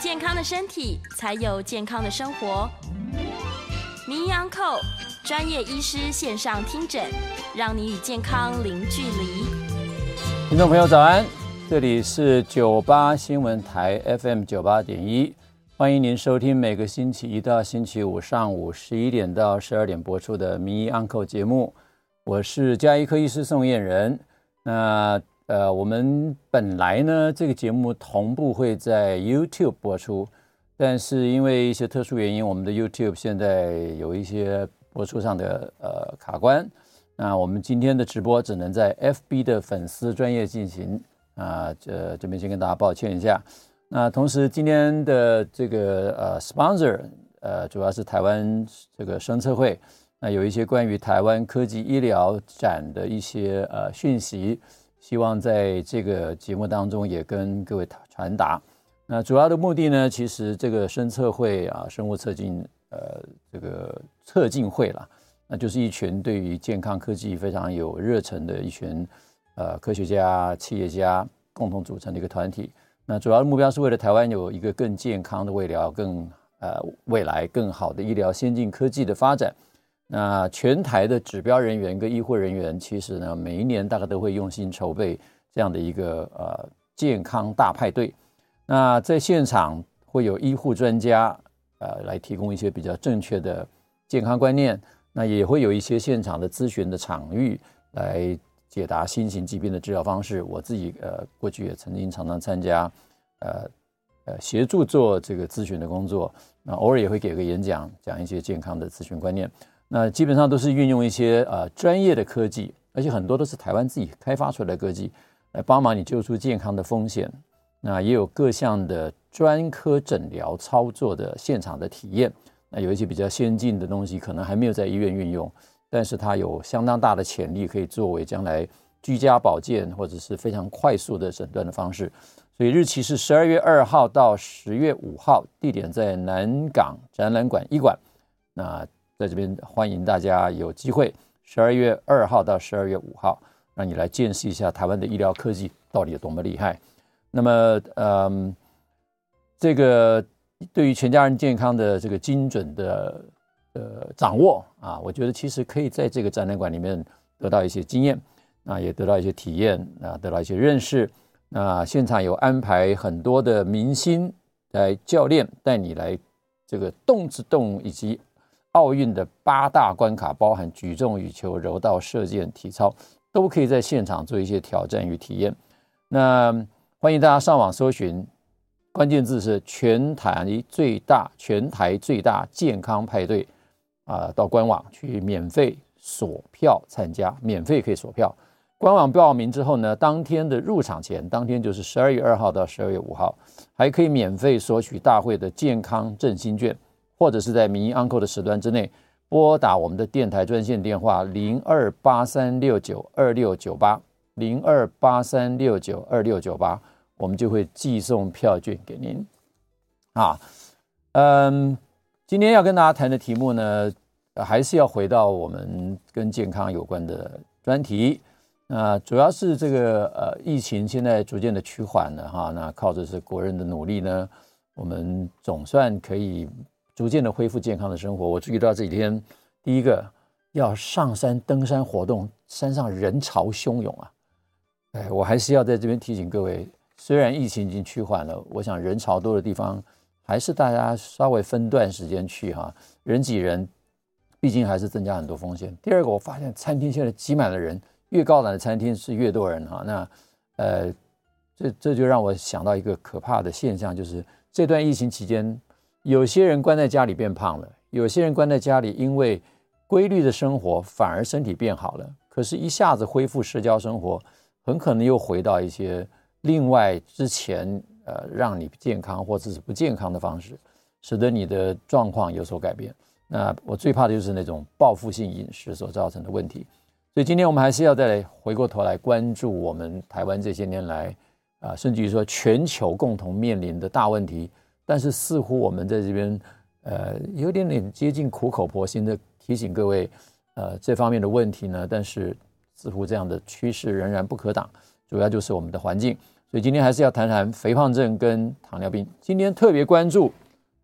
健康的身体，才有健康的生活。名医安扣专业医师线上听诊，让你与健康零距离。听众朋友早安，这里是九八新闻台 FM 九八点一，欢迎您收听每个星期一到星期五上午十一点到十二点播出的名医安扣节目。我是家医科医师宋晏仁。那，呃我们本来呢，这个节目同步会在 YouTube 播出，但是因为一些特殊原因，我们的 YouTube 现在有一些播出上的呃卡关。那我们今天的直播只能在 FB 的粉丝专业进行啊，这这边先跟大家抱歉一下。那同时今天的这个呃 sponsor 呃，主要是台湾这个生测会，那有一些关于台湾科技医疗展的一些呃讯息。希望在这个节目当中也跟各位传达。那主要的目的呢，其实这个生测会啊，生物测进呃这个测进会啦，那就是一群对于健康科技非常有热忱的一群呃科学家、企业家共同组成的一个团体。那主要的目标是为了台湾有一个更健康的未来，更呃未来更好的医疗先进科技的发展。那全台的指标人员跟医护人员，其实呢，每一年大概都会用心筹备这样的一个呃健康大派对。那在现场会有医护专家呃来提供一些比较正确的健康观念，那也会有一些现场的咨询的场域来解答新型疾病的治疗方式。我自己呃过去也曾经常常参加呃呃协助做这个咨询的工作，那偶尔也会给个演讲，讲一些健康的咨询观念。那基本上都是运用一些呃专业的科技，而且很多都是台湾自己开发出来的科技，来帮忙你救出健康的风险。那也有各项的专科诊疗操作的现场的体验。那有一些比较先进的东西，可能还没有在医院运用，但是它有相当大的潜力，可以作为将来居家保健或者是非常快速的诊断的方式。所以日期是十二月二号到十月五号，地点在南港展览馆医馆。那在这边欢迎大家有机会，十二月二号到十二月五号，让你来见识一下台湾的医疗科技到底有多么厉害。那么，嗯，这个对于全家人健康的这个精准的呃掌握啊，我觉得其实可以在这个展览馆里面得到一些经验，啊，也得到一些体验，啊，得到一些认识。那现场有安排很多的明星来教练带你来这个动之动以及。奥运的八大关卡包含举重、羽球、柔道、射箭、体操，都可以在现场做一些挑战与体验。那欢迎大家上网搜寻，关键字是“全台最大全台最大健康派对”，啊，到官网去免费索票参加，免费可以索票。官网报名之后呢，当天的入场前，当天就是十二月二号到十二月五号，还可以免费索取大会的健康振兴券。或者是在民意 Uncle 的时段之内拨打我们的电台专线电话零二八三六九二六九八零二八三六九二六九八，我们就会寄送票券给您。啊，嗯，今天要跟大家谈的题目呢，还是要回到我们跟健康有关的专题。那主要是这个呃，疫情现在逐渐的趋缓了哈，那靠着是国人的努力呢，我们总算可以。逐渐的恢复健康的生活。我注意到这几天，第一个要上山登山活动，山上人潮汹涌啊！哎，我还是要在这边提醒各位，虽然疫情已经趋缓了，我想人潮多的地方，还是大家稍微分段时间去哈，人挤人，毕竟还是增加很多风险。第二个，我发现餐厅现在挤满了人，越高档的餐厅是越多人哈。那呃，这这就让我想到一个可怕的现象，就是这段疫情期间。有些人关在家里变胖了，有些人关在家里，因为规律的生活反而身体变好了。可是，一下子恢复社交生活，很可能又回到一些另外之前呃让你健康或者是不健康的方式，使得你的状况有所改变。那我最怕的就是那种报复性饮食所造成的问题。所以今天我们还是要再来回过头来关注我们台湾这些年来啊，甚至于说全球共同面临的大问题。但是似乎我们在这边呃有点点接近苦口婆心的提醒各位。呃，这方面的问题呢，但是似乎这样的趋势仍然不可挡，主要就是我们的环境。所以今天还是要谈谈肥胖症跟糖尿病。今天特别关注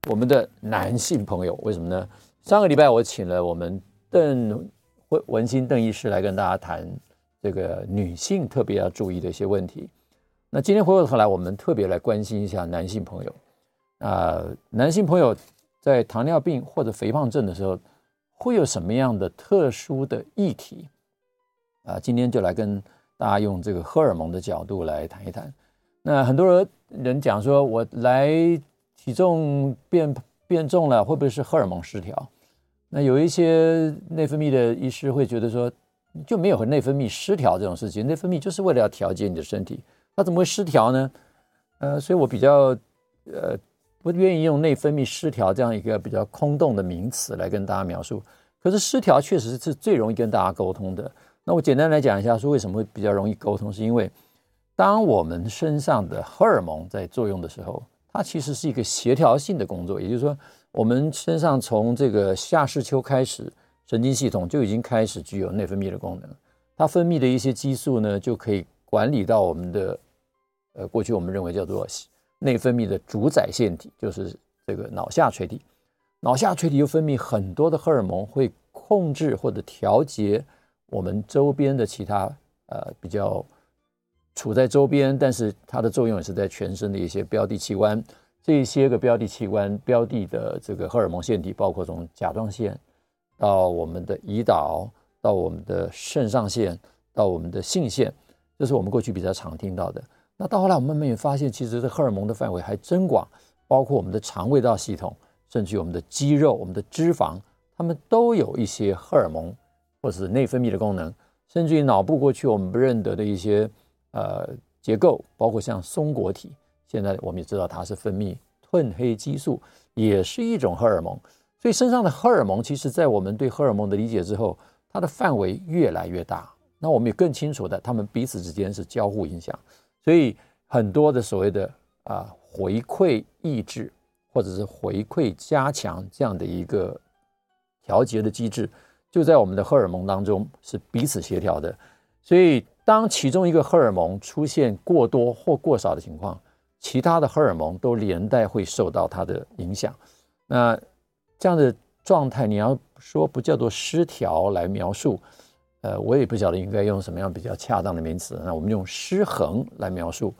我们的男性朋友，为什么呢？上个礼拜我请了我们邓文心邓医师来跟大家谈这个女性特别要注意的一些问题。那今天回过头来，我们特别来关心一下男性朋友。啊、男性朋友在糖尿病或者肥胖症的时候。会有什么样的特殊的议题啊？今天就来跟大家用这个荷尔蒙的角度来谈一谈。那很多人人讲说，我来体重变变重了，会不会是荷尔蒙失调？那有一些内分泌的医师会觉得说，就没有和内分泌失调这种事情，内分泌就是为了要调节你的身体，它怎么会失调呢？呃，所以我比较呃。不愿意用内分泌失调这样一个比较空洞的名词来跟大家描述，可是失调确实是最容易跟大家沟通的。那我简单来讲一下，说为什么会比较容易沟通，是因为当我们身上的荷尔蒙在作用的时候，它其实是一个协调性的工作。也就是说，我们身上从这个下视丘开始，神经系统就已经开始具有内分泌的功能，它分泌的一些激素呢，就可以管理到我们的，呃，过去我们认为叫做。内分泌的主宰腺体就是这个脑下垂体，脑下垂体又分泌很多的荷尔蒙，会控制或者调节我们周边的其他呃比较处在周边，但是它的作用也是在全身的一些标的器官。这些个标的器官标的的这个荷尔蒙腺体，包括从甲状腺到我们的胰岛，到我们的肾上腺，到我们的性腺，这是我们过去比较常听到的。那到后来，我们慢慢也发现，其实这荷尔蒙的范围还真广，包括我们的肠胃道系统，甚至于我们的肌肉、我们的脂肪，它们都有一些荷尔蒙或者是内分泌的功能，甚至于脑部过去我们不认得的一些呃结构，包括像松果体，现在我们也知道它是分泌褪黑激素，也是一种荷尔蒙。所以身上的荷尔蒙，其实在我们对荷尔蒙的理解之后，它的范围越来越大。那我们也更清楚的，它们彼此之间是交互影响。所以很多的所谓的啊回馈抑制或者是回馈加强这样的一个调节的机制，就在我们的荷尔蒙当中是彼此协调的。所以当其中一个荷尔蒙出现过多或过少的情况，其他的荷尔蒙都连带会受到它的影响。那这样的状态，你要说不叫做失调来描述。呃，我也不晓得应该用什么样比较恰当的名词。那我们用失衡来描述，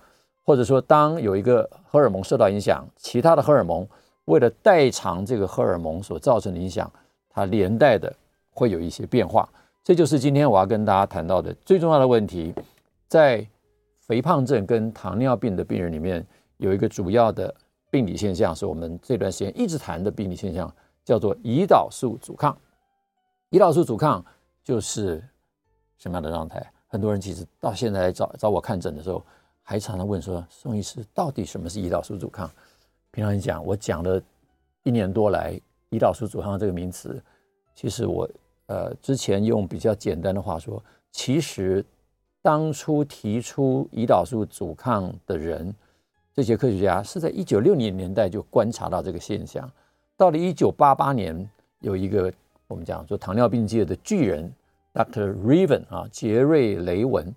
或者说，当有一个荷尔蒙受到影响，其他的荷尔蒙为了代偿这个荷尔蒙所造成的影响，它连带的会有一些变化。这就是今天我要跟大家谈到的最重要的问题。在肥胖症跟糖尿病的病人里面，有一个主要的病理现象，是我们这段时间一直谈的病理现象，叫做胰岛素阻抗。胰岛素阻抗就是。什么样的状态？很多人其实到现在来找找我看诊的时候，还常常问说：“宋医师，到底什么是胰岛素阻抗？”平常讲，我讲了一年多来，胰岛素阻抗这个名词，其实我呃之前用比较简单的话说，其实当初提出胰岛素阻抗的人，这些科学家是在一九六零年代就观察到这个现象，到了一九八八年，有一个我们讲说糖尿病界的巨人。Dr. Reven 啊，杰瑞·雷文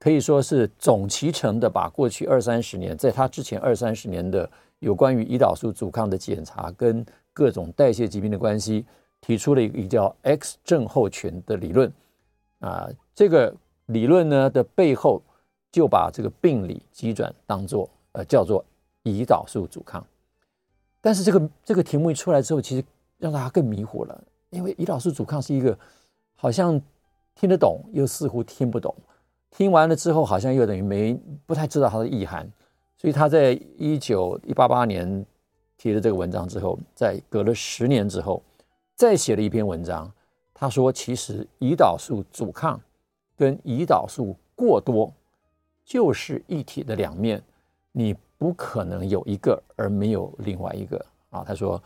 可以说是总集成的，把过去二三十年，在他之前二三十年的有关于胰岛素阻抗的检查跟各种代谢疾病的关系，提出了一个叫 X 症候群的理论啊。这个理论呢的背后，就把这个病理机转当做呃叫做胰岛素阻抗。但是这个这个题目一出来之后，其实让大家更迷糊了，因为胰岛素阻抗是一个。好像听得懂，又似乎听不懂。听完了之后，好像又等于没不太知道它的意涵。所以他在一九一八八年提了这个文章之后，在隔了十年之后，再写了一篇文章。他说，其实胰岛素阻抗跟胰岛素过多就是一体的两面，你不可能有一个而没有另外一个啊。他说，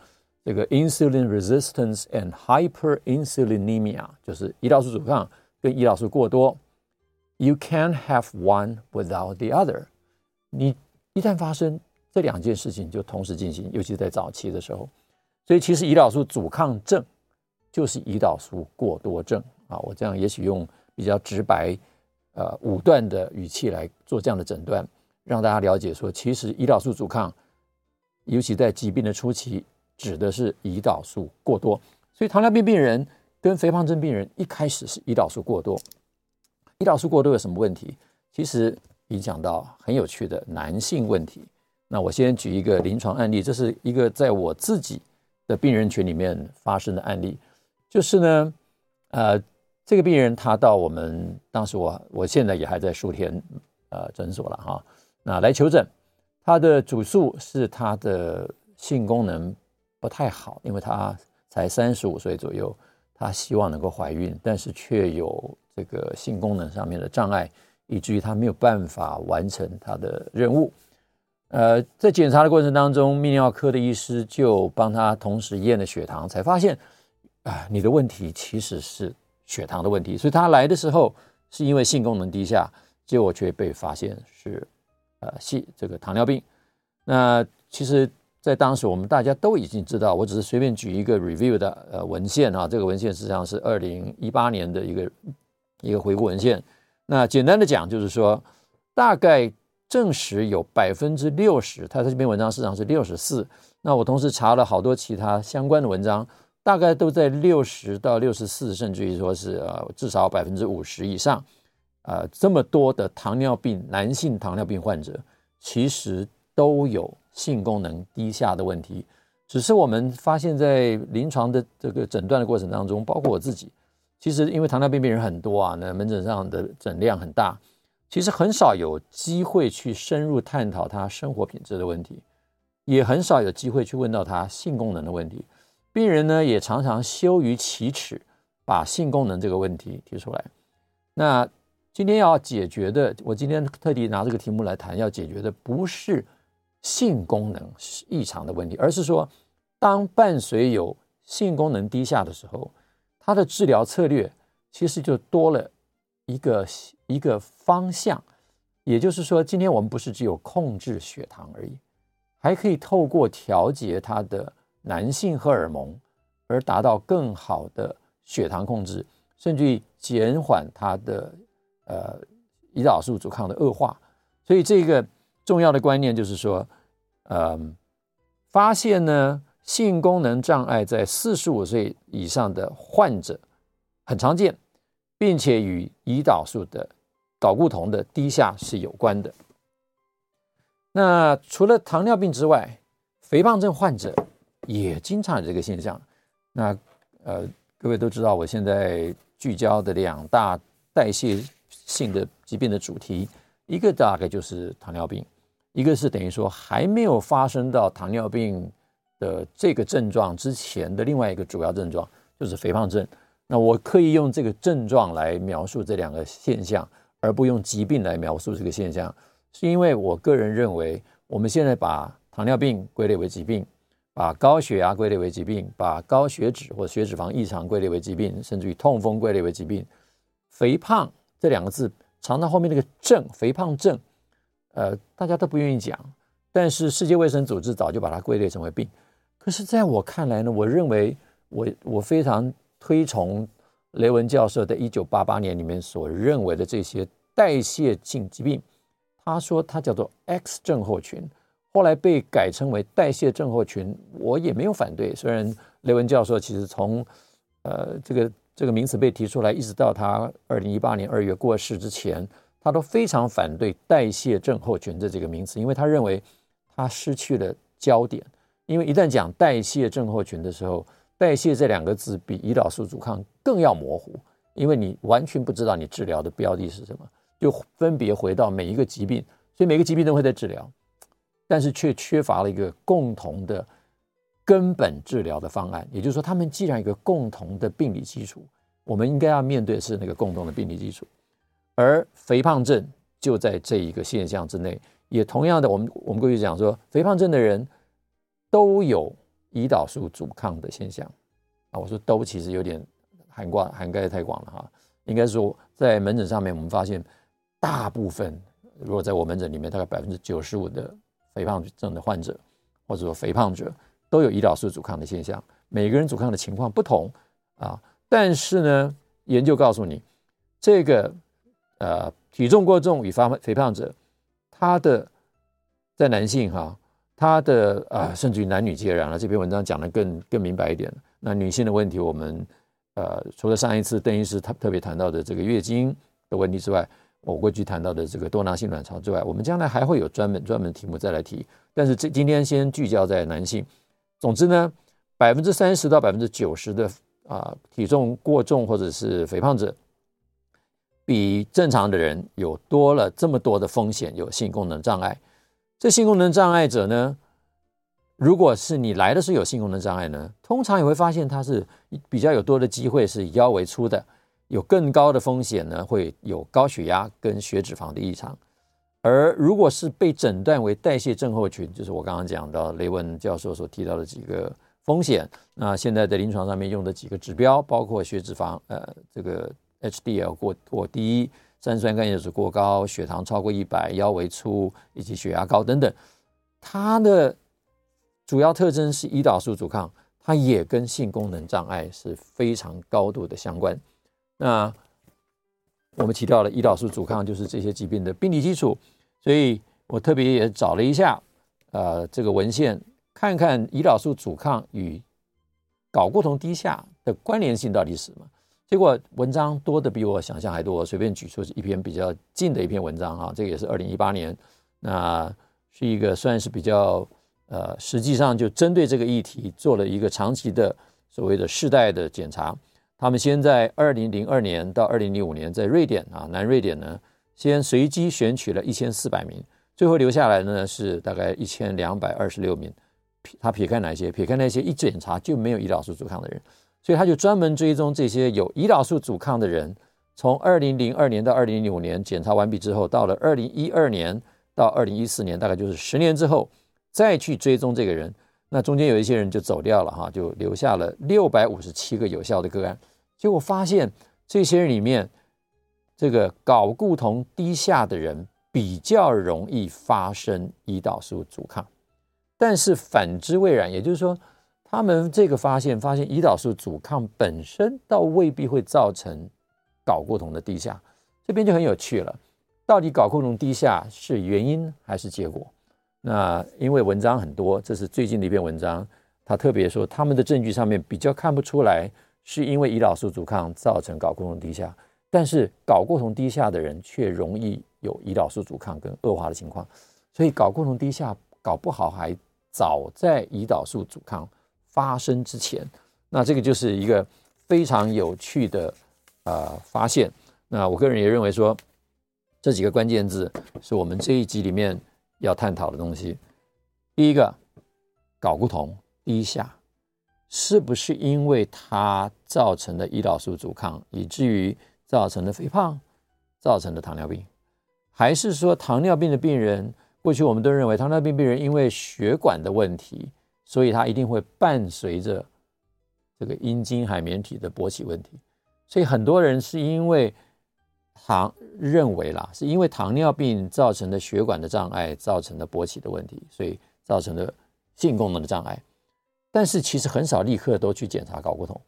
这个 insulin resistance and hyperinsulinemia 就是胰岛素阻抗跟胰岛素过多，you can't have one without the other。你一旦发生这两件事情，就同时进行，尤其在早期的时候。所以其实胰岛素阻抗症就是胰岛素过多症啊。我这样也许用比较直白、呃武断的语气来做这样的诊断，让大家了解说，其实胰岛素阻抗，尤其在疾病的初期，指的是胰岛素过多。所以糖尿病病人跟肥胖症病人一开始是胰岛素过多。胰岛素过多有什么问题？其实影响到很有趣的男性问题。那我先举一个临床案例，这是一个在我自己的病人群里面发生的案例，就是呢，呃，这个病人他到我们当时我我现在也还在树田呃诊所了哈，那来求诊，他的主诉是他的性功能不太好，因为她才三十五岁左右，她希望能够怀孕，但是却有这个性功能上面的障碍，以至于她没有办法完成她的任务。呃，在检查的过程当中，泌尿科的医师就帮她同时验了血糖，才发现，啊，你的问题其实是血糖的问题。所以她来的时候是因为性功能低下，结果却被发现是呃系这个糖尿病。那其实，在当时我们大家都已经知道，我只是随便举一个 review 的呃文献啊，这个文献实际上是二零一八年的一个一个回顾文献。那简单的讲，就是说大概。证实有百分之六十，他这篇文章实际上是六十四。那我同时查了好多其他相关的文章，大概都在六十到六十四，甚至于说是呃至少百分之五十以上。呃，这么多的糖尿病男性糖尿病患者，其实都有性功能低下的问题。只是我们发现，在临床的这个诊断的过程当中，包括我自己，其实因为糖尿病病人很多啊，那门诊上的诊量很大。其实很少有机会去深入探讨他生活品质的问题，也很少有机会去问到他性功能的问题。病人呢，也常常羞于启齿，把性功能这个问题提出来。那今天要解决的，我今天特地拿这个题目来谈，要解决的不是性功能异常的问题，而是说，当伴随有性功能低下的时候，他的治疗策略其实就多了。一个一个方向，也就是说，今天我们不是只有控制血糖而已，还可以透过调节他的男性荷尔蒙，而达到更好的血糖控制，甚至于减缓他的呃胰岛素阻抗的恶化。所以这个重要的观念就是说，呃，发现呢，性功能障碍在四十五岁以上的患者很常见。并且与胰岛素的睾固酮的低下是有关的。那除了糖尿病之外，肥胖症患者也经常有这个现象。那呃，各位都知道，我现在聚焦的两大代谢性的疾病的主题，一个大概就是糖尿病，一个是等于说还没有发生到糖尿病的这个症状之前的另外一个主要症状，就是肥胖症。那我刻意用这个症状来描述这两个现象，而不用疾病来描述这个现象，是因为我个人认为，我们现在把糖尿病归类为疾病，把高血压归类为疾病，把高血脂或血脂肪异常归类为疾病，甚至于痛风归类为疾病，肥胖这两个字藏到后面那个症，肥胖症，呃，大家都不愿意讲，但是世界卫生组织早就把它归类成为病。可是在我看来呢，我认为我我非常。推崇雷文教授在一九八八年里面所认为的这些代谢性疾病，他说他叫做 X 症候群，后来被改称为代谢症候群，我也没有反对。虽然雷文教授其实从呃这个这个名词被提出来，一直到他二零一八年二月过世之前，他都非常反对代谢症候群的这个名词，因为他认为他失去了焦点。因为一旦讲代谢症候群的时候，代谢这两个字比胰岛素阻抗更要模糊，因为你完全不知道你治疗的标的是什么，就分别回到每一个疾病，所以每个疾病都会在治疗，但是却缺乏了一个共同的根本治疗的方案。也就是说，他们既然有一个共同的病理基础，我们应该要面对的是那个共同的病理基础。而肥胖症就在这一个现象之内。也同样的，我们我们过去讲说，肥胖症的人都有胰岛素阻抗的现象啊。我说都其实有点涵盖涵盖太广了哈。应该说，在门诊上面，我们发现大部分，如果在我门诊里面，大概百分之九十五的肥胖症的患者，或者说肥胖者，都有胰岛素阻抗的现象。每个人阻抗的情况不同啊，但是呢，研究告诉你，这个呃体重过重与发肥胖者。他的在男性哈，他的啊、甚至于男女皆然了。这篇文章讲的更更明白一点。那女性的问题，我们呃，除了上一次邓医师他特别谈到的这个月经的问题之外，我过去谈到的这个多囊性卵巢之外，我们将来还会有专门专门题目再来提。但是这今天先聚焦在男性。总之呢，百分之三十到百分之九十的啊、体重过重或者是肥胖者。比正常的人有多了这么多的风险，有性功能障碍。这性功能障碍者呢，如果是你来的时候有性功能障碍呢，通常也会发现他是比较有多的机会是腰围粗的，有更高的风险呢，会有高血压跟血脂肪的异常。而如果是被诊断为代谢症候群，就是我刚刚讲到雷文教授所提到的几个风险。那现在在临床上面用的几个指标，包括血脂肪，呃，这个。HDL 过过低，三酸甘油酯过高，血糖超过一百，腰围粗，以及血压高等等，它的主要特征是胰岛素阻抗，它也跟性功能障碍是非常高度的相关。那我们提到了胰岛素阻抗就是这些疾病的病理基础，所以我特别也找了一下，呃，这个文献，看看胰岛素阻抗与睾固酮低下的关联性到底是什么。结果文章多的比我想象还多，随便举出一篇比较近的一篇文章哈，这个也是二零一八年，那是一个算是比较呃，实际上就针对这个议题做了一个长期的所谓的世代的检查。他们先在二零零二年到二零零五年在瑞典啊，南瑞典呢，先随机选取了一千四百名，最后留下来呢是大概一千两百二十六名。他撇开哪些？撇开那些一检查就没有胰岛素阻抗的人。所以他就专门追踪这些有胰岛素阻抗的人，从二零零二年到二零零五年检查完毕之后，到了二零一二年到二零一四年，大概就是十年之后，再去追踪这个人。那中间有一些人就走掉了哈，就留下了六百五十七个有效的个案。结果发现这些人里面，这个睾固酮低下的人比较容易发生胰岛素阻抗，但是反之未然，也就是说。他们这个发现，发现胰岛素阻抗本身倒未必会造成睾固酮的低下，这边就很有趣了。到底睾固酮低下是原因还是结果？那因为文章很多，这是最近的一篇文章，他特别说他们的证据上面比较看不出来是因为胰岛素阻抗造成睾固酮低下，但是睾固酮低下的人却容易有胰岛素阻抗跟恶化的情况，所以睾固酮低下搞不好还早在胰岛素阻抗发生之前，那这个就是一个非常有趣的呃发现。那我个人也认为说，这几个关键字是我们这一集里面要探讨的东西。第一个，睾固酮低下，是不是因为它造成的胰岛素阻抗，以至于造成的肥胖，造成的糖尿病？还是说糖尿病的病人，过去我们都认为糖尿病病人因为血管的问题？所以它一定会伴随着这个阴茎海绵体的勃起问题，所以很多人是因为糖认为啦，是因为糖尿病造成的血管的障碍造成的勃起的问题，所以造成的性功能的障碍。但是其实很少立刻都去检查睾固酮。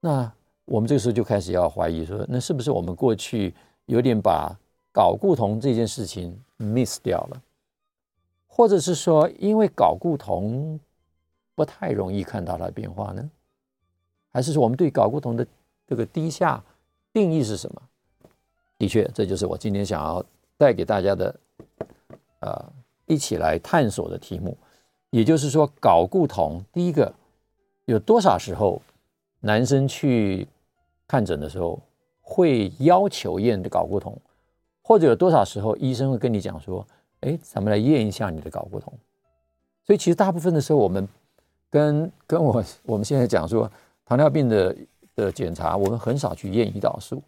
那我们这个时候就开始要怀疑说，那是不是我们过去有点把睾固酮这件事情 miss 掉了，或者是说因为睾固酮不太容易看到它的变化呢？还是说我们对睾固酮的这个低下定义是什么？的确，这就是我今天想要带给大家的，呃，一起来探索的题目。也就是说，睾固酮第一个有多少时候男生去看诊的时候会要求验的睾固酮，或者有多少时候医生会跟你讲说：“哎，咱们来验一下你的睾固酮。”所以，其实大部分的时候我们。跟跟我我们现在讲说糖尿病的的检查，我们很少去验胰岛素，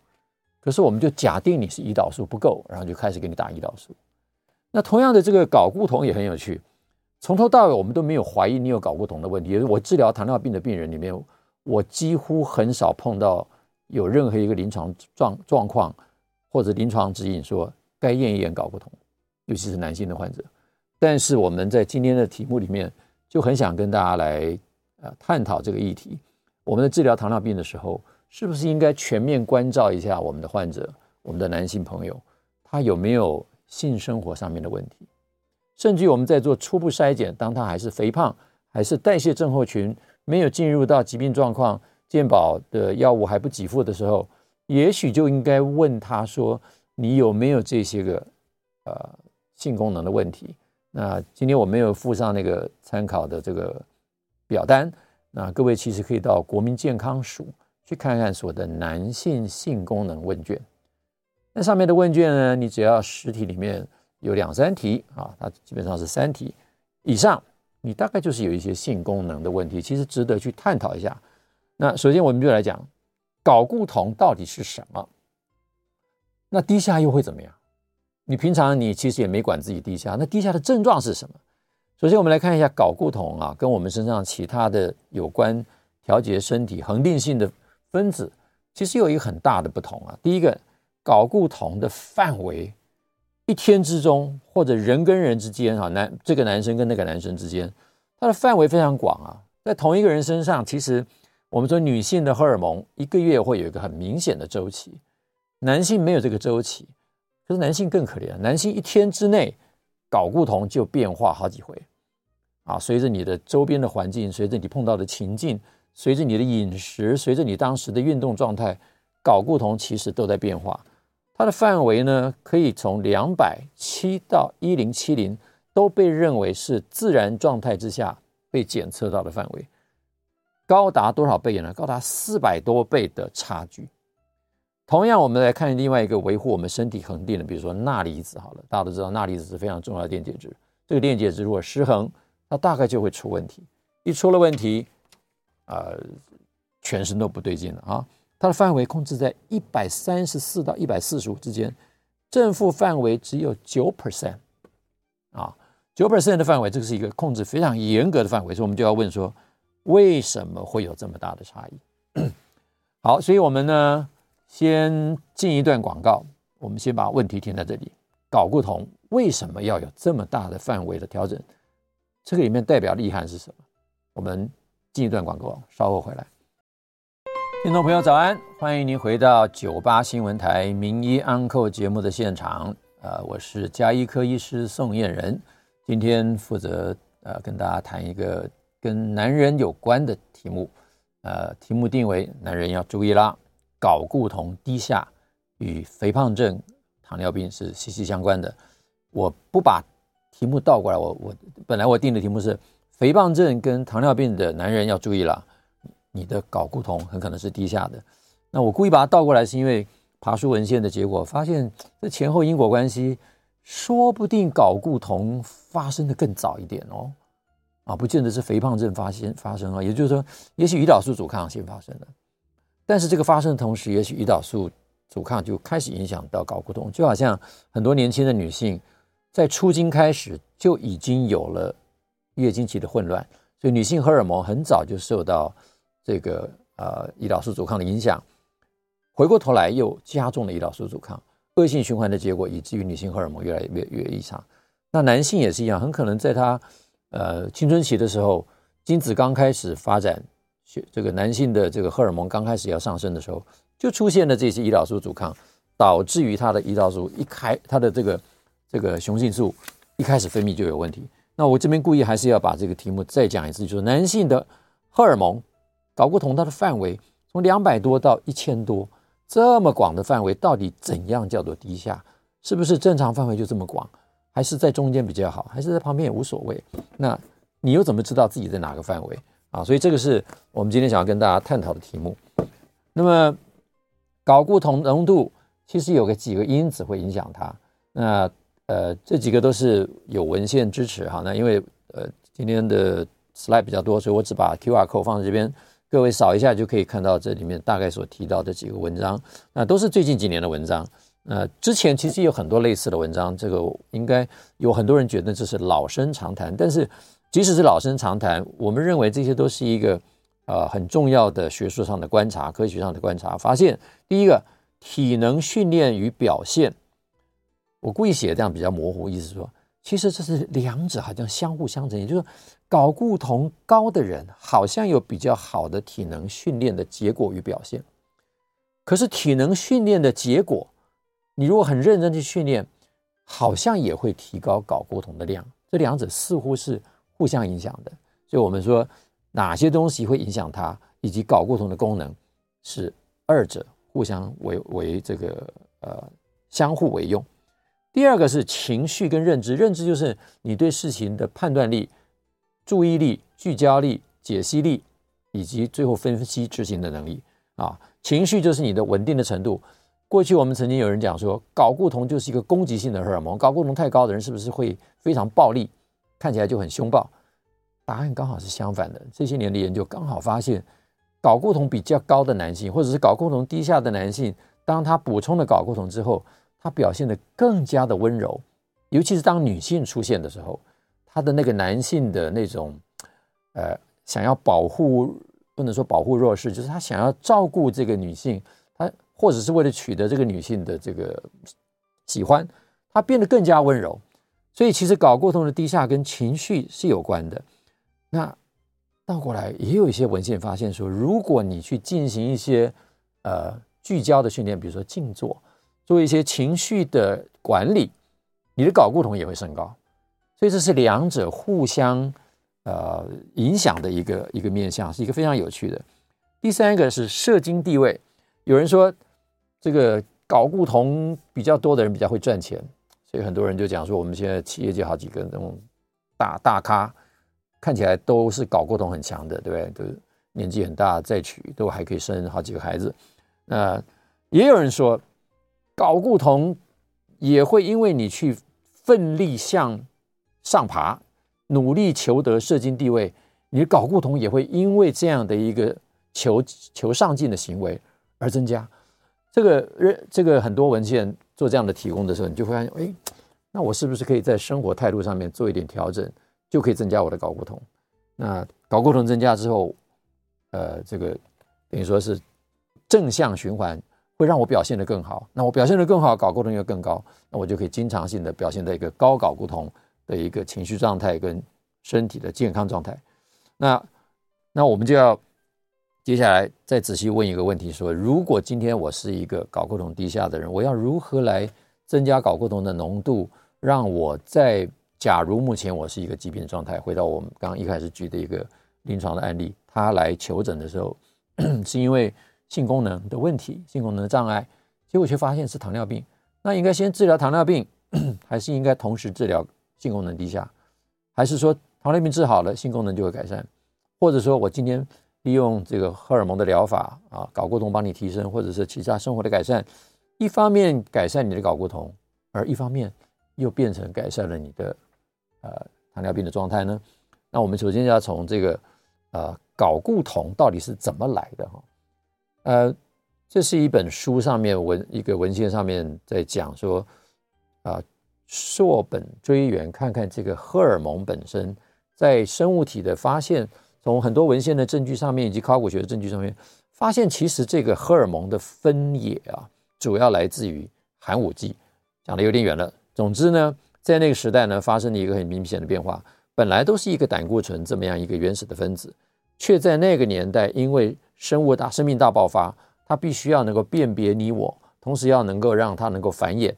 可是我们就假定你是胰岛素不够，然后就开始给你打胰岛素。那同样的，这个睾固酮也很有趣，从头到尾我们都没有怀疑你有睾固酮的问题。我治疗糖尿病的病人里面，我几乎很少碰到有任何一个临床状状况或者临床指引说该验一验睾固酮，尤其是男性的患者。但是我们在今天的题目里面就很想跟大家来呃探讨这个议题。我们在治疗糖尿病的时候，是不是应该全面关照一下我们的患者，我们的男性朋友，他有没有性生活上面的问题？甚至于我们在做初步筛检，当他还是肥胖，还是代谢症候群，没有进入到疾病状况，健保的药物还不给付的时候，也许就应该问他说：你有没有这些个呃性功能的问题？那今天我没有附上那个参考的这个表单，那各位其实可以到国民健康署。去看看所的男性性功能问卷，那上面的问卷呢，你只要十题里面有两三题啊，它基本上是三题以上，你大概就是有一些性功能的问题，其实值得去探讨一下。那首先我们就来讲，睾固酮到底是什么？那低下又会怎么样？你平常你其实也没管自己低下，那低下的症状是什么？首先我们来看一下睾固酮啊，跟我们身上其他的有关调节身体恒定性的。分子其实有一个很大的不同啊。第一个，睾固酮的范围，一天之中或者人跟人之间啊，男这个男生跟那个男生之间，它的范围非常广啊。在同一个人身上，其实我们说女性的荷尔蒙一个月会有一个很明显的周期，男性没有这个周期。可是男性更可怜，男性一天之内睾固酮就变化好几回啊。随着你的周边的环境，随着你碰到的情境。随着你的饮食，随着你当时的运动状态，睾固酮其实都在变化。它的范围呢，可以从两百七到一零七零，都被认为是自然状态之下被检测到的范围。高达多少倍呢？高达四百多倍的差距。同样，我们来看另外一个维护我们身体恒定的，比如说钠离子。好了，大家都知道钠离子是非常重要的电解质。这个电解质如果失衡，它大概就会出问题。一出了问题，呃，全身都不对劲了啊！它的范围控制在一百三十四到一百四十五之间，正负范围只有九 percent 啊，九 percent 的范围，这个是一个控制非常严格的范围，所以我们就要问说，为什么会有这么大的差异？好，所以我们呢，先进一段广告，我们先把问题停在这里：睾固酮为什么要有这么大的范围的调整？这个里面代表的意涵是什么？我们。进一段广告，稍后回来。听众朋友早安，欢迎您回到九八新闻台名医安客节目的现场。呃，我是家医科医师宋燕仁，今天负责呃跟大家谈一个跟男人有关的题目。呃，题目定为男人要注意啦，睾固酮低下与肥胖症、糖尿病是息息相关的。我不把题目倒过来，我我本来我定的题目是。肥胖症跟糖尿病的男人要注意了，你的睾固酮很可能是低下的。那我故意把它倒过来，是因为爬书文献的结果发现，这前后因果关系，说不定睾固酮发生的更早一点哦，啊，不见得是肥胖症发现发生啊，也就是说，也许胰岛素阻抗先发生了，但是这个发生的同时，也许胰岛素阻抗就开始影响到睾固酮，就好像很多年轻的女性在初经开始就已经有了。月经期的混乱，所以女性荷尔蒙很早就受到这个呃胰岛素阻抗的影响，回过头来又加重了胰岛素阻抗，恶性循环的结果，以至于女性荷尔蒙越来越越异常。那男性也是一样，很可能在他呃青春期的时候，精子刚开始发展，这个男性的这个荷尔蒙刚开始要上升的时候，就出现了这些胰岛素阻抗，导致于他的胰岛素一开，他的这个这个雄性素一开始分泌就有问题。那我这边故意还是要把这个题目再讲一次，就是男性的荷尔蒙睾固酮它的范围从两百多到一千多这么广的范围，到底怎样叫做低下？是不是正常范围就这么广，还是在中间比较好，还是在旁边也无所谓？那你又怎么知道自己在哪个范围啊？所以这个是我们今天想要跟大家探讨的题目。那么睾固酮浓度其实有个几个因子会影响它。那呃，这几个都是有文献支持哈。那因为呃今天的 slide 比较多，所以我只把 QR code 放在这边，各位扫一下就可以看到这里面大概所提到的几个文章，那都是最近几年的文章。呃，之前其实有很多类似的文章，这个应该有很多人觉得这是老生常谈。但是即使是老生常谈，我们认为这些都是一个呃很重要的学术上的观察、科学上的观察。发现第一个，体能训练与表现，我故意写这样比较模糊，意思是说，其实这是两者好像相互相成，也就是睾固酮高的人好像有比较好的体能训练的结果与表现。可是体能训练的结果，你如果很认真去训练，好像也会提高睾固酮的量。这两者似乎是互相影响的。所以我们说哪些东西会影响它，以及睾固酮的功能，是二者互相为为这个呃相互为用。第二个是情绪跟认知，认知就是你对事情的判断力、注意力、聚焦力、解析力，以及最后分析执行的能力啊。情绪就是你的稳定的程度。过去我们曾经有人讲说，睾固酮就是一个攻击性的荷尔蒙，睾固酮太高的人是不是会非常暴力，看起来就很凶暴？答案刚好是相反的。这些年的研究刚好发现，睾固酮比较高的男性，或者是睾固酮低下的男性，当他补充了睾固酮之后，他表现得更加的温柔，尤其是当女性出现的时候，他的那个男性的那种，呃，想要保护，不能说保护弱势，就是他想要照顾这个女性，他或者是为了取得这个女性的这个喜欢，他变得更加温柔。所以其实睾固酮的低下跟情绪是有关的。那倒过来也有一些文献发现说，如果你去进行一些呃聚焦的训练，比如说静坐。做一些情绪的管理，你的睾固酮也会升高，所以这是两者互相呃影响的一个一个面向，是一个非常有趣的。第三个是社经地位，有人说这个睾固酮比较多的人比较会赚钱，所以很多人就讲说，我们现在企业界好几个那种大大咖，看起来都是搞固酮很强的，对不对？都年纪很大再娶，都还可以生好几个孩子。那也有人说。搞固同也会因为你去奋力向上爬，努力求得社经地位，你的睾固同也会因为这样的一个求求上进的行为而增加。这个这个很多文献做这样的提供的时候，你就会发现，哎，那我是不是可以在生活态度上面做一点调整，就可以增加我的睾固酮？那睾固酮增加之后，呃，这个等于说是正向循环。会让我表现得更好，那我表现得更好，睾固酮又更高，那我就可以经常性的表现在一个高睾固酮的一个情绪状态跟身体的健康状态。那那我们就要接下来再仔细问一个问题：说，如果今天我是一个睾固酮低下的人，我要如何来增加睾固酮的浓度，让我在假如目前我是一个疾病状态，回到我们刚刚一开始举的一个临床的案例，他来求诊的时候 是因为。性功能的问题，性功能的障碍，结果却发现是糖尿病。那应该先治疗糖尿病，还是应该同时治疗性功能低下？还是说糖尿病治好了，性功能就会改善？或者说我今天利用这个荷尔蒙的疗法啊，睾固酮帮你提升，或者是其他生活的改善，一方面改善你的睾固酮，而一方面又变成改善了你的呃糖尿病的状态呢？那我们首先要从这个呃睾固酮到底是怎么来的哈？呃，这是一本书上面文一个文献上面在讲说，啊，溯本追源，看看这个荷尔蒙本身在生物体的发现，从很多文献的证据上面以及考古学的证据上面，发现其实这个荷尔蒙的分野啊，主要来自于寒武纪，讲的有点远了。总之呢，在那个时代呢，发生了一个很明显的变化，本来都是一个胆固醇这么样一个原始的分子，却在那个年代因为生物大生命大爆发，它必须要能够辨别你我，同时要能够让它能够繁衍。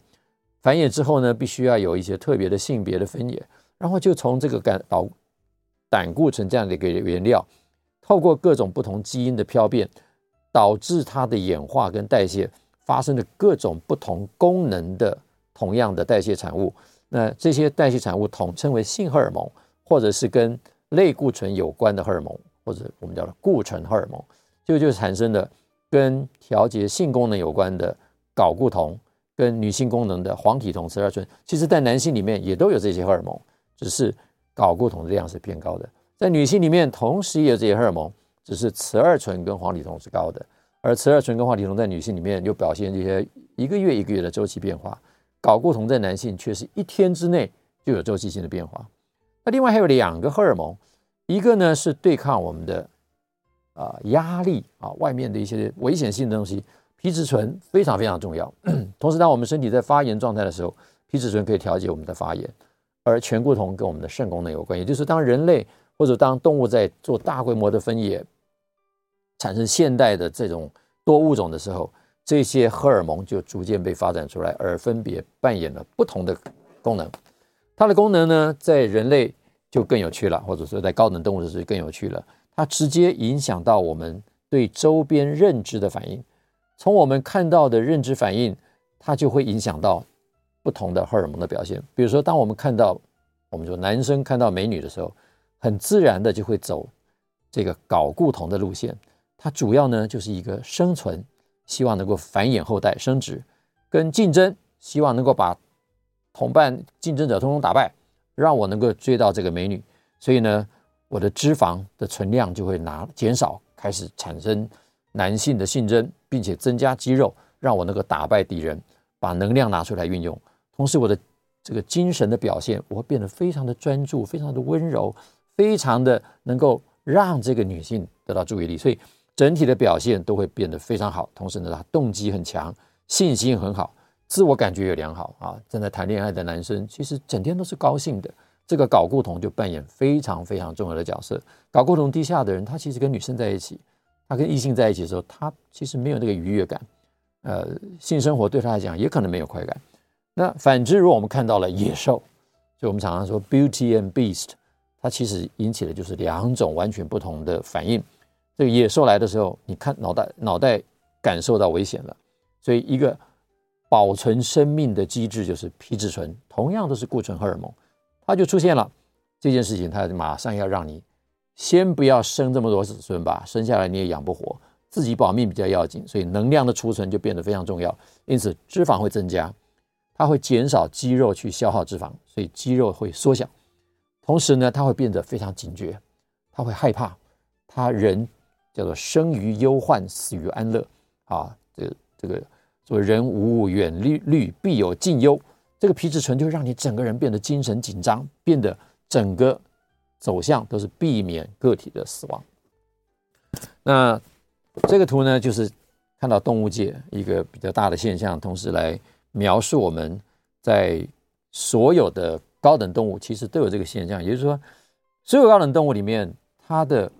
繁衍之后呢，必须要有一些特别的性别的分野，然后就从这个胆导胆固醇这样的一个原料，透过各种不同基因的漂变，导致它的演化跟代谢发生了各种不同功能的同样的代谢产物。那这些代谢产物统称为性荷尔蒙，或者是跟类固醇有关的荷尔蒙，或者我们叫做固醇荷尔蒙。就就产生了跟调节性功能有关的睾固酮，跟女性功能的黄体酮、雌二醇，其实在男性里面也都有这些荷尔蒙，只是睾固酮的量是偏高的。在女性里面同时也有这些荷尔蒙，只是雌二醇跟黄体酮是高的，而雌二醇跟黄体酮在女性里面又表现这些一个月一个月的周期变化，睾固酮在男性却是一天之内就有周期性的变化。那另外还有两个荷尔蒙，一个呢是对抗我们的啊压力啊外面的一些危险性的东西，皮质醇非常非常重要。同时，当我们身体在发炎状态的时候，皮质醇可以调节我们的发炎。而醛固酮跟我们的肾功能有关，也就是当人类或者当动物在做大规模的分野，产生现代的这种多物种的时候，这些荷尔蒙就逐渐被发展出来，而分别扮演了不同的功能。它的功能呢，在人类就更有趣了，或者说在高等动物的时候更有趣了。它直接影响到我们对周边认知的反应，从我们看到的认知反应，它就会影响到。不同的荷尔蒙的表现，比如说，当我们看到，我们说男生看到美女的时候，很自然的就会走这个睾固酮的路线。它主要呢就是一个生存，希望能够繁衍后代、生殖，跟竞争，希望能够把同伴、竞争者通通打败，让我能够追到这个美女。所以呢，我的脂肪的存量就会拿减少，开始产生男性的性征，并且增加肌肉，让我能够打败敌人，把能量拿出来运用。同时，我的这个精神的表现，我会变得非常的专注，非常的温柔，非常的能够让这个女性得到注意力，所以整体的表现都会变得非常好。同时呢，他动机很强，信心很好，自我感觉也良好啊。正在谈恋爱的男生，其实整天都是高兴的。这个睾固酮就扮演非常非常重要的角色。睾固酮低下的人，他其实跟女生在一起，他跟异性在一起的时候，他其实没有那个愉悦感，呃，性生活对他来讲也可能没有快感。那反之，如果我们看到了野兽，所以我们常常说 Beauty and Beast，它其实引起的就是两种完全不同的反应。这个野兽来的时候，你看脑袋脑袋感受到危险了，所以一个保存生命的机制就是皮质醇，同样都是固醇荷尔蒙，它就出现了这件事情，它马上要让你先不要生这么多子孙吧，生下来你也养不活，自己保命比较要紧，所以能量的储存就变得非常重要，因此脂肪会增加。它会减少肌肉去消耗脂肪，所以肌肉会缩小。同时呢，它会变得非常警觉，它会害怕。他人叫做生于忧患，死于安乐啊。这、这个说人无远虑虑，必有近忧。这个皮质醇就会让你整个人变得精神紧张，变得整个走向都是避免个体的死亡。那这个图呢，就是看到动物界一个比较大的现象，同时来。描述我们在所有的高等动物其实都有这个现象，也就是说，所有高等动物里面，它的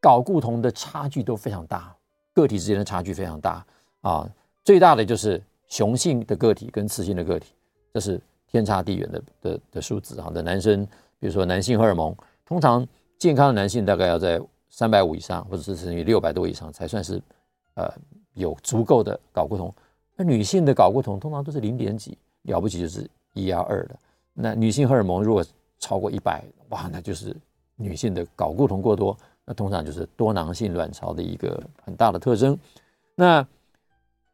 睾固酮的差距都非常大，个体之间的差距非常大啊。最大的就是雄性的个体跟雌性的个体，这是天差地远的的的数字啊。的男生，比如说男性荷尔蒙，通常健康的男性大概要在三百五以上，或者是乘以六百多以上，才算是呃有足够的睾固酮。那女性的睾固酮通常都是零点几，了不起就是一啊二的。那女性荷尔蒙如果超过一百，哇，那就是女性的睾固酮过多，那通常就是多囊性卵巢的一个很大的特征。那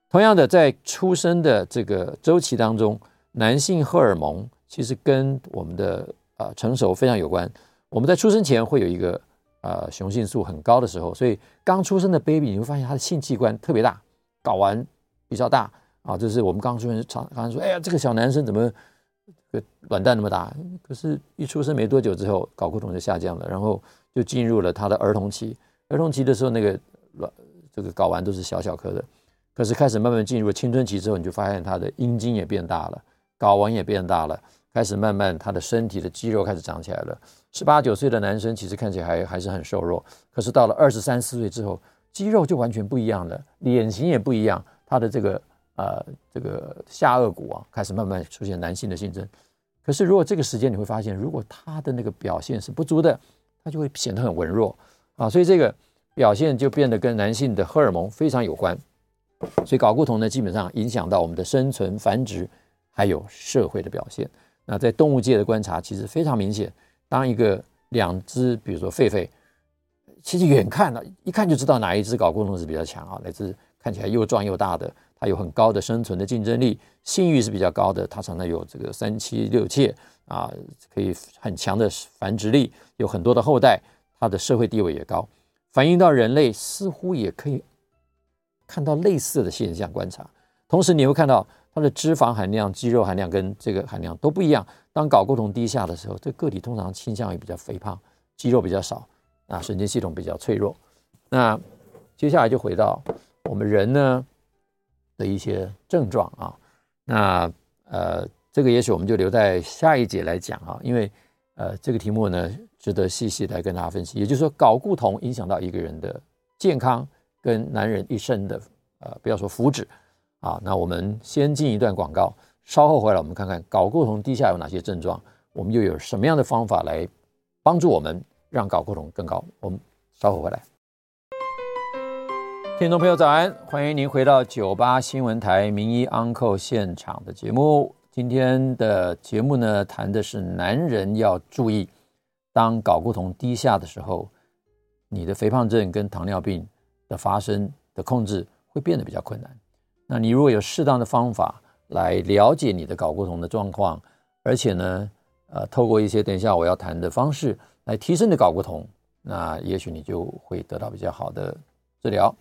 同样的，在出生的这个周期当中，男性荷尔蒙其实跟我们的呃成熟非常有关。我们在出生前会有一个呃雄性素很高的时候，所以刚出生的 baby 你会发现他的性器官特别大，睾丸。比较大啊，就是我们刚出生常常说，哎呀，这个小男生怎么个卵蛋那么大？可是，一出生没多久之后，睾固酮就下降了，然后就进入了他的儿童期。儿童期的时候，那个卵这个睾丸都是小小颗的。可是开始慢慢进入青春期之后，你就发现他的阴茎也变大了，睾丸也变大了，开始慢慢他的身体的肌肉开始长起来了。十八九岁的男生其实看起来还还是很瘦弱，可是到了二十三四岁之后，肌肉就完全不一样了，脸型也不一样。他的这个呃这个下颚骨啊，开始慢慢出现男性的性征。可是如果这个时间你会发现，如果他的那个表现是不足的，他就会显得很文弱啊。所以这个表现就变得跟男性的荷尔蒙非常有关。所以睾固酮呢，基本上影响到我们的生存、繁殖，还有社会的表现。那在动物界的观察，其实非常明显。当一个两只，比如说狒狒，其实远看了一看就知道哪一只睾固酮是比较强啊，哪只。看起来又壮又大的，它有很高的生存的竞争力，性欲是比较高的，它常常有这个三妻六妾啊，可以很强的繁殖力，有很多的后代，它的社会地位也高。反映到人类似乎也可以看到类似的现象观察。同时，你会看到它的脂肪含量、肌肉含量跟这个含量都不一样。当睾固酮低下的时候，这个体通常倾向于比较肥胖，肌肉比较少，啊，神经系统比较脆弱。那接下来就回到我们人呢的一些症状啊。那呃，这个也许我们就留在下一节来讲啊，因为呃，这个题目呢值得细细来跟大家分析。也就是说，睾固酮影响到一个人的健康跟男人一生的呃，不要说福祉。啊，那我们先进一段广告，稍后回来我们看看睾固酮低下有哪些症状，我们又有什么样的方法来帮助我们让睾固酮更高？我们稍后回来。听众朋友早安，欢迎您回到九八新闻台名医 Uncle 现场的节目。今天的节目呢，谈的是男人要注意，当睾固酮低下的时候，你的肥胖症跟糖尿病的发生的控制会变得比较困难。那你如果有适当的方法来了解你的睾固酮的状况，而且呢，呃，透过一些等一下我要谈的方式来提升你的睾固酮，那也许你就会得到比较好的治疗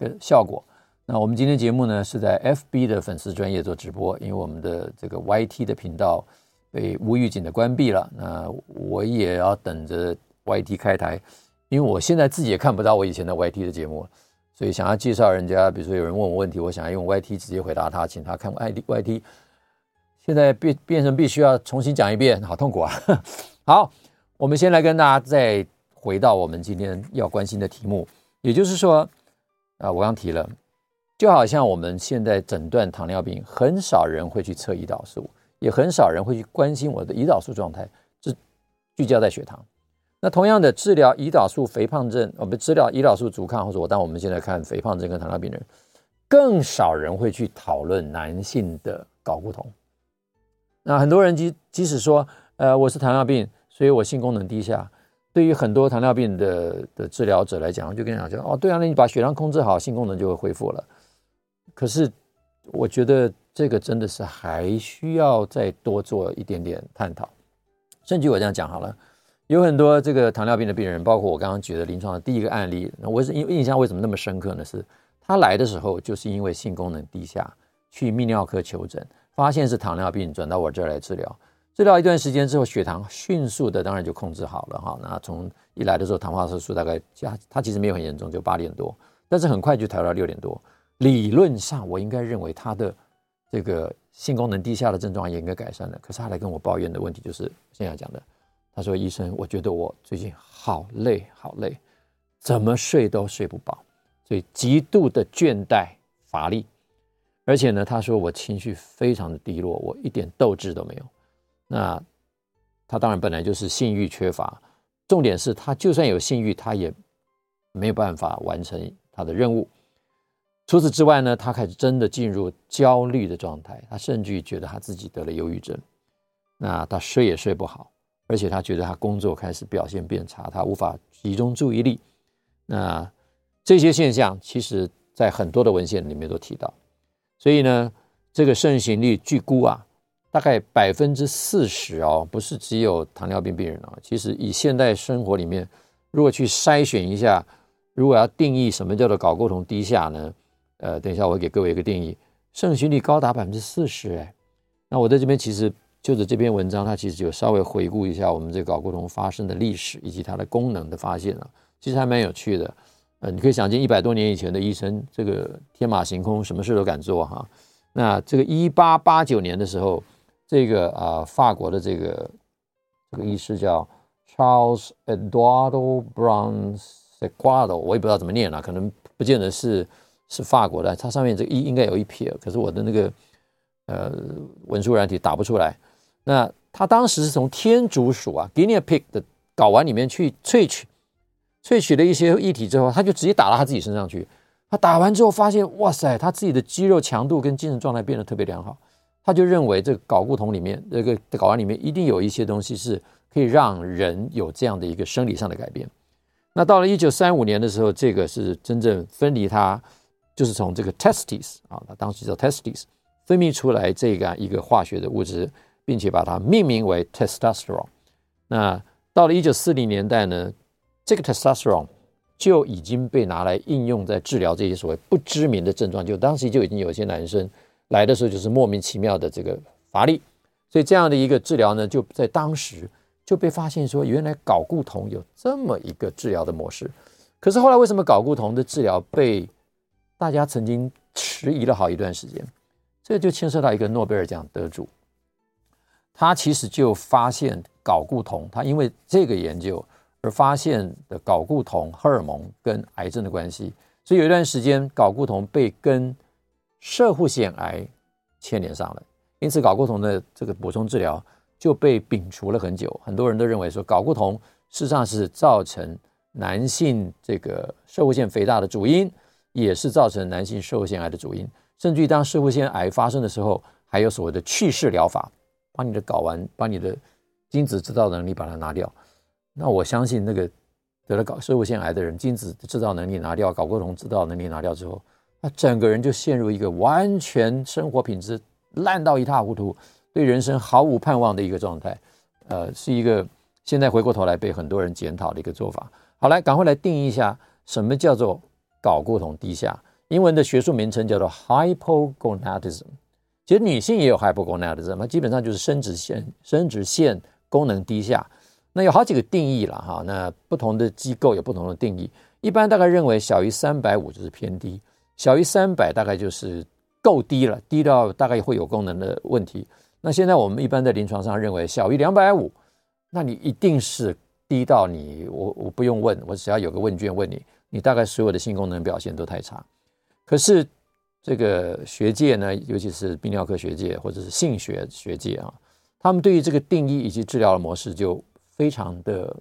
的效果。那我们今天节目呢是在 FB 的粉丝专业做直播，因为我们的这个 YT 的频道被无预警的关闭了，那我也要等着 YT 开台，因为我现在自己也看不到我以前的 YT 的节目。所以想要介绍人家，比如说有人问我问题，我想要用 YT 直接回答他，请他看 YT。现在变变成必须要重新讲一遍，好痛苦啊！好，我们先来跟大家再回到我们今天要关心的题目，也就是说，啊，我刚提了，就好像我们现在诊断糖尿病，很少人会去测胰岛素，也很少人会去关心我的胰岛素状态，是聚焦在血糖。那同样的治疗胰岛素肥胖症，我们治疗胰岛素阻抗，或者我当我们现在看肥胖症跟糖尿病人，更少人会去讨论男性的睾固酮。那很多人即即使说，呃，我是糖尿病，所以我性功能低下。对于很多糖尿病的的治疗者来讲，我就跟你讲，就哦，对啊，那你把血糖控制好，性功能就会恢复了。可是我觉得这个真的是还需要再多做一点点探讨。甚至我这样讲好了。有很多这个糖尿病的病人，包括我刚刚举的临床的第一个案例，我是印印象为什么那么深刻呢？是他来的时候就是因为性功能低下，去泌尿科求诊，发现是糖尿病，转到我这儿来治疗。治疗一段时间之后，血糖迅速的当然就控制好了哈。那从一来的时候，糖化色素大概加，他其实没有很严重，就八点多，但是很快就调到六点多。理论上我应该认为他的这个性功能低下的症状也应该改善了，可是他来跟我抱怨的问题就是现在讲的。他说：“医生，我觉得我最近好累，好累，怎么睡都睡不饱，所以极度的倦怠、乏力，而且呢，他说我情绪非常的低落，我一点斗志都没有。那他当然本来就是性欲缺乏，重点是他就算有性欲，他也没有办法完成他的任务。除此之外呢，他开始真的进入焦虑的状态，他甚至于觉得他自己得了忧郁症，那他睡也睡不好。”而且他觉得他工作开始表现变差，他无法集中注意力。那这些现象其实在很多的文献里面都提到。所以呢，这个盛行率据估啊，大概百分之四十哦，不是只有糖尿病病人啊。其实以现代生活里面，如果去筛选一下，如果要定义什么叫做睾固酮低下呢？呃，等一下我会给各位一个定义，盛行率高达百分之四十哎。那我在这边其实。就是这篇文章，它其实就稍微回顾一下我们这个睾固酮发生的历史以及它的功能的发现啊，其实还蛮有趣的。呃，你可以想见一百多年以前的医生，这个天马行空，什么事都敢做哈。那这个一八八九年的时候，这个啊法国的这个这个医师叫 Charles Eduardo Brown Sequard，我也不知道怎么念了，可能不见得是是法国的，它上面这个一应该有一撇，可是我的那个呃文书软体打不出来。那他当时是从天竺鼠啊，guinea pig 的睾丸里面去萃取，萃取了一些液体之后，他就直接打到他自己身上去。他打完之后发现，哇塞，他自己的肌肉强度跟精神状态变得特别良好。他就认为这个睾固酮里面，这个睾丸里面一定有一些东西是可以让人有这样的一个生理上的改变。那到了一九三五年的时候，这个是真正分离它，就是从这个 testes 啊，他当时叫 testes 分泌出来这个一个化学的物质。并且把它命名为 testosterone。那到了一九四零年代呢，这个 testosterone 就已经被拿来应用在治疗这些所谓不知名的症状。就当时就已经有些男生来的时候就是莫名其妙的这个乏力，所以这样的一个治疗呢，就在当时就被发现说，原来睾固酮有这么一个治疗的模式。可是后来为什么睾固酮的治疗被大家曾经迟疑了好一段时间？这就牵涉到一个诺贝尔奖得主，他其实就发现睾固酮，他因为这个研究。而发现的睾固酮荷尔蒙跟癌症的关系，所以有一段时间睾固酮被跟摄护腺癌牵连上了，因此睾固酮的这个补充治疗就被摒除了很久。很多人都认为说睾固酮事实上是造成男性这个摄护腺肥大的主因，也是造成男性摄护腺癌的主因。甚至于当摄护腺癌发生的时候，还有所谓的去势疗法，把你的睾丸、把你的精子制造能力把它拿掉。那我相信，那个得了睾摄护腺癌的人，精子制造能力拿掉，睾固酮制造能力拿掉之后，他整个人就陷入一个完全生活品质烂到一塌糊涂，对人生毫无盼望的一个状态。呃，是一个现在回过头来被很多人检讨的一个做法。好，来，赶快来定义一下什么叫做睾固酮低下。英文的学术名称叫做 hypogonadism。其实女性也有 hypogonadism，它基本上就是生殖腺生殖腺功能低下。那有好几个定义了哈，那不同的机构有不同的定义。一般大概认为小于三百五就是偏低，小于三百大概就是够低了，低到大概会有功能的问题。那现在我们一般在临床上认为小于两百五，那你一定是低到你我我不用问，我只要有个问卷问你，你大概所有的性功能表现都太差。可是这个学界呢，尤其是泌尿科学界或者是性学学界啊，他们对于这个定义以及治疗的模式就。非常的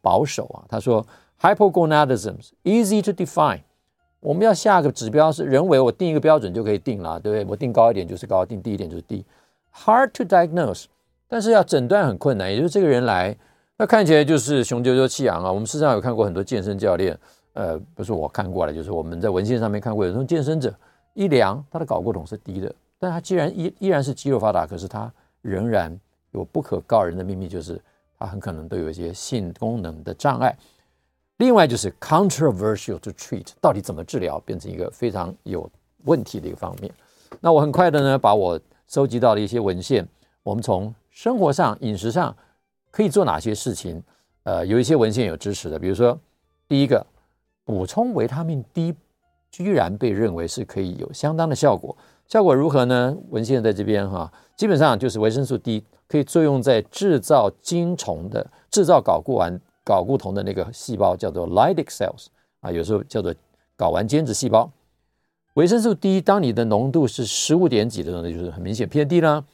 保守啊，他说 hypogonadism easy to define，我们要下个指标是人为，我定一个标准就可以定了，对不对？我定高一点就是高，定低一点就是低。Hard to diagnose，但是要诊断很困难，也就是这个人来，那看起来就是雄赳赳气昂啊。我们事实上有看过很多健身教练，呃，不是我看过了，就是我们在文献上面看过，有种健身者一量他的睾固酮是低的，但他既然依依然是肌肉发达，可是他仍然有不可告人的秘密，就是。他很可能都有一些性功能的障碍。另外就是 controversial to treat，到底怎么治疗，变成一个非常有问题的一个方面。那我很快的呢，把我收集到的一些文献，我们从生活上、饮食上可以做哪些事情？呃，有一些文献有支持的，比如说第一个，补充维他命 D，居然被认为是可以有相当的效果。效果如何呢？文献在这边哈，基本上就是维生素 D。可以作用在制造精虫的、制造睾固丸、睾固酮的那个细胞，叫做 Leydig cells 啊，有时候叫做睾丸间质细胞。维生素 D，当你的浓度是十五点几的时候，就是很明显偏低了。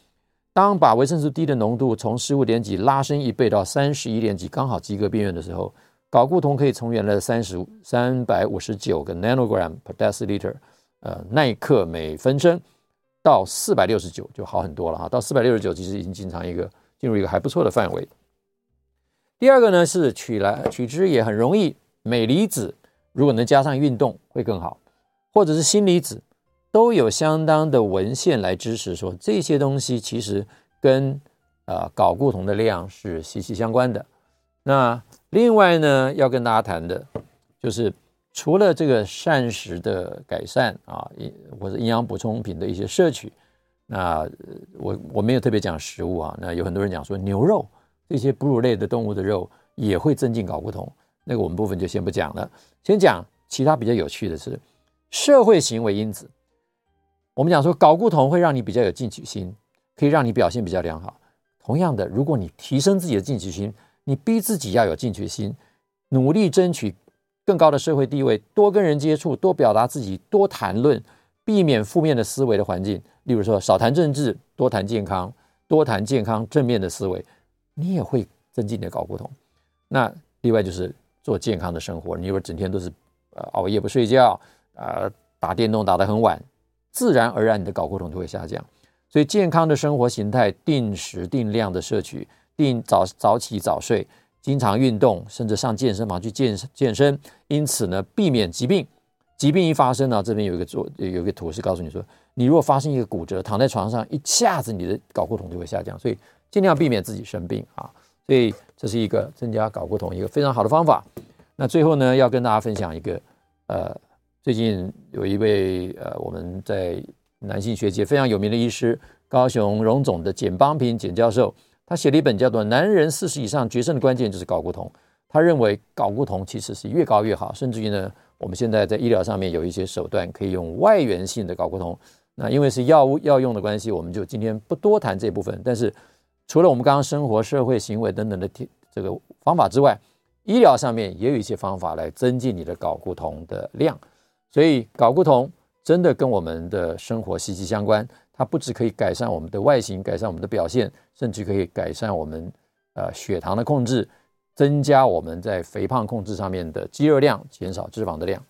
当把维生素 D 的浓度从十五点几拉升一倍到三十一点几，刚好及格边缘的时候，睾固酮可以从原来的三十三百五十九个 nanogram per deciliter，呃，奈克每分升。到四百六十九就好很多了哈，到四百六十九其实已经经常一个进入一个还不错的范围。第二个呢是取来取之也很容易，镁离子如果能加上运动会更好，或者是锌离子都有相当的文献来支持说这些东西其实跟呃睾固酮的量是息息相关的。那另外呢要跟大家谈的就是。除了这个膳食的改善啊，或者营养补充品的一些摄取，那我我没有特别讲食物啊。那有很多人讲说牛肉这些哺乳类的动物的肉也会增进睾固酮，那个我们部分就先不讲了。先讲其他比较有趣的是社会行为因子。我们讲说睾固酮会让你比较有进取心，可以让你表现比较良好。同样的，如果你提升自己的进取心，你逼自己要有进取心，努力争取。更高的社会地位，多跟人接触，多表达自己，多谈论，避免负面的思维的环境。例如说，少谈政治，多谈健康，多谈健康正面的思维，你也会增进你的睾固酮。那另外就是做健康的生活，你如果整天都是呃熬夜不睡觉，呃打电动打得很晚，自然而然你的睾固酮就会下降。所以健康的生活形态，定时定量的摄取，定早早起早睡。经常运动，甚至上健身房去健健身，因此呢，避免疾病。疾病一发生呢，这边有一个做有一个图是告诉你说，你如果发生一个骨折，躺在床上，一下子你的睾固酮就会下降，所以尽量避免自己生病啊。所以这是一个增加睾固酮一个非常好的方法。那最后呢，要跟大家分享一个，呃，最近有一位呃，我们在男性学界非常有名的医师，高雄荣总的简邦平简教授，他写了一本叫做《男人四十以上决胜的关键就是睾固酮》。他认为睾固酮其实是越高越好，甚至于呢，我们现在在医疗上面有一些手段可以用外源性的睾固酮。那因为是药物药用的关系，我们就今天不多谈这部分。但是除了我们刚刚生活、社会行为等等的这个方法之外，医疗上面也有一些方法来增进你的睾固酮的量。所以睾固酮真的跟我们的生活息息相关。它不只可以改善我们的外形，改善我们的表现，甚至可以改善我们呃血糖的控制，增加我们在肥胖控制上面的肌肉量，减少脂肪的量。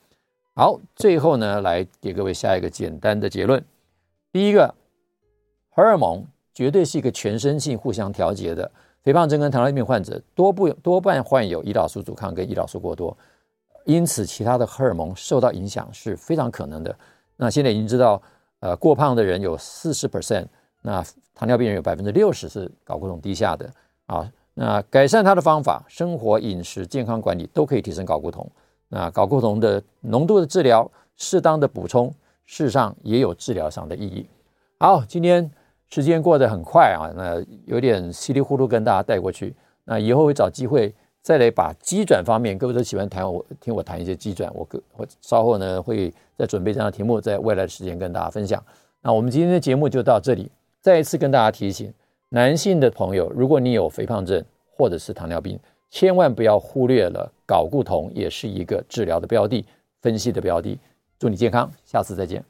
好，最后呢，来给各位下一个简单的结论。第一个，荷尔蒙绝对是一个全身性互相调节的。肥胖症跟糖尿病患者多不多半患有胰岛素阻抗跟胰岛素过多，因此其他的荷尔蒙受到影响是非常可能的。那现在已经知道。呃，过胖的人有四十 percent，那糖尿病人有百分之六十是睾固酮低下的啊。那改善它的方法，生活、饮食、健康管理都可以提升睾固酮。那睾固酮的浓度的治疗，适当的补充，事实上也有治疗上的意义。好，今天时间过得很快啊，那有点稀里糊涂跟大家带过去。那以后会找机会。再来把机转方面，各位都喜欢谈我听我谈一些机转，我个我稍后呢会再准备这样的题目，在未来的时间跟大家分享。那我们今天的节目就到这里，再一次跟大家提醒，男性的朋友，如果你有肥胖症或者是糖尿病，千万不要忽略了睾固酮，也是一个治疗的标的，分析的标的。祝你健康，下次再见。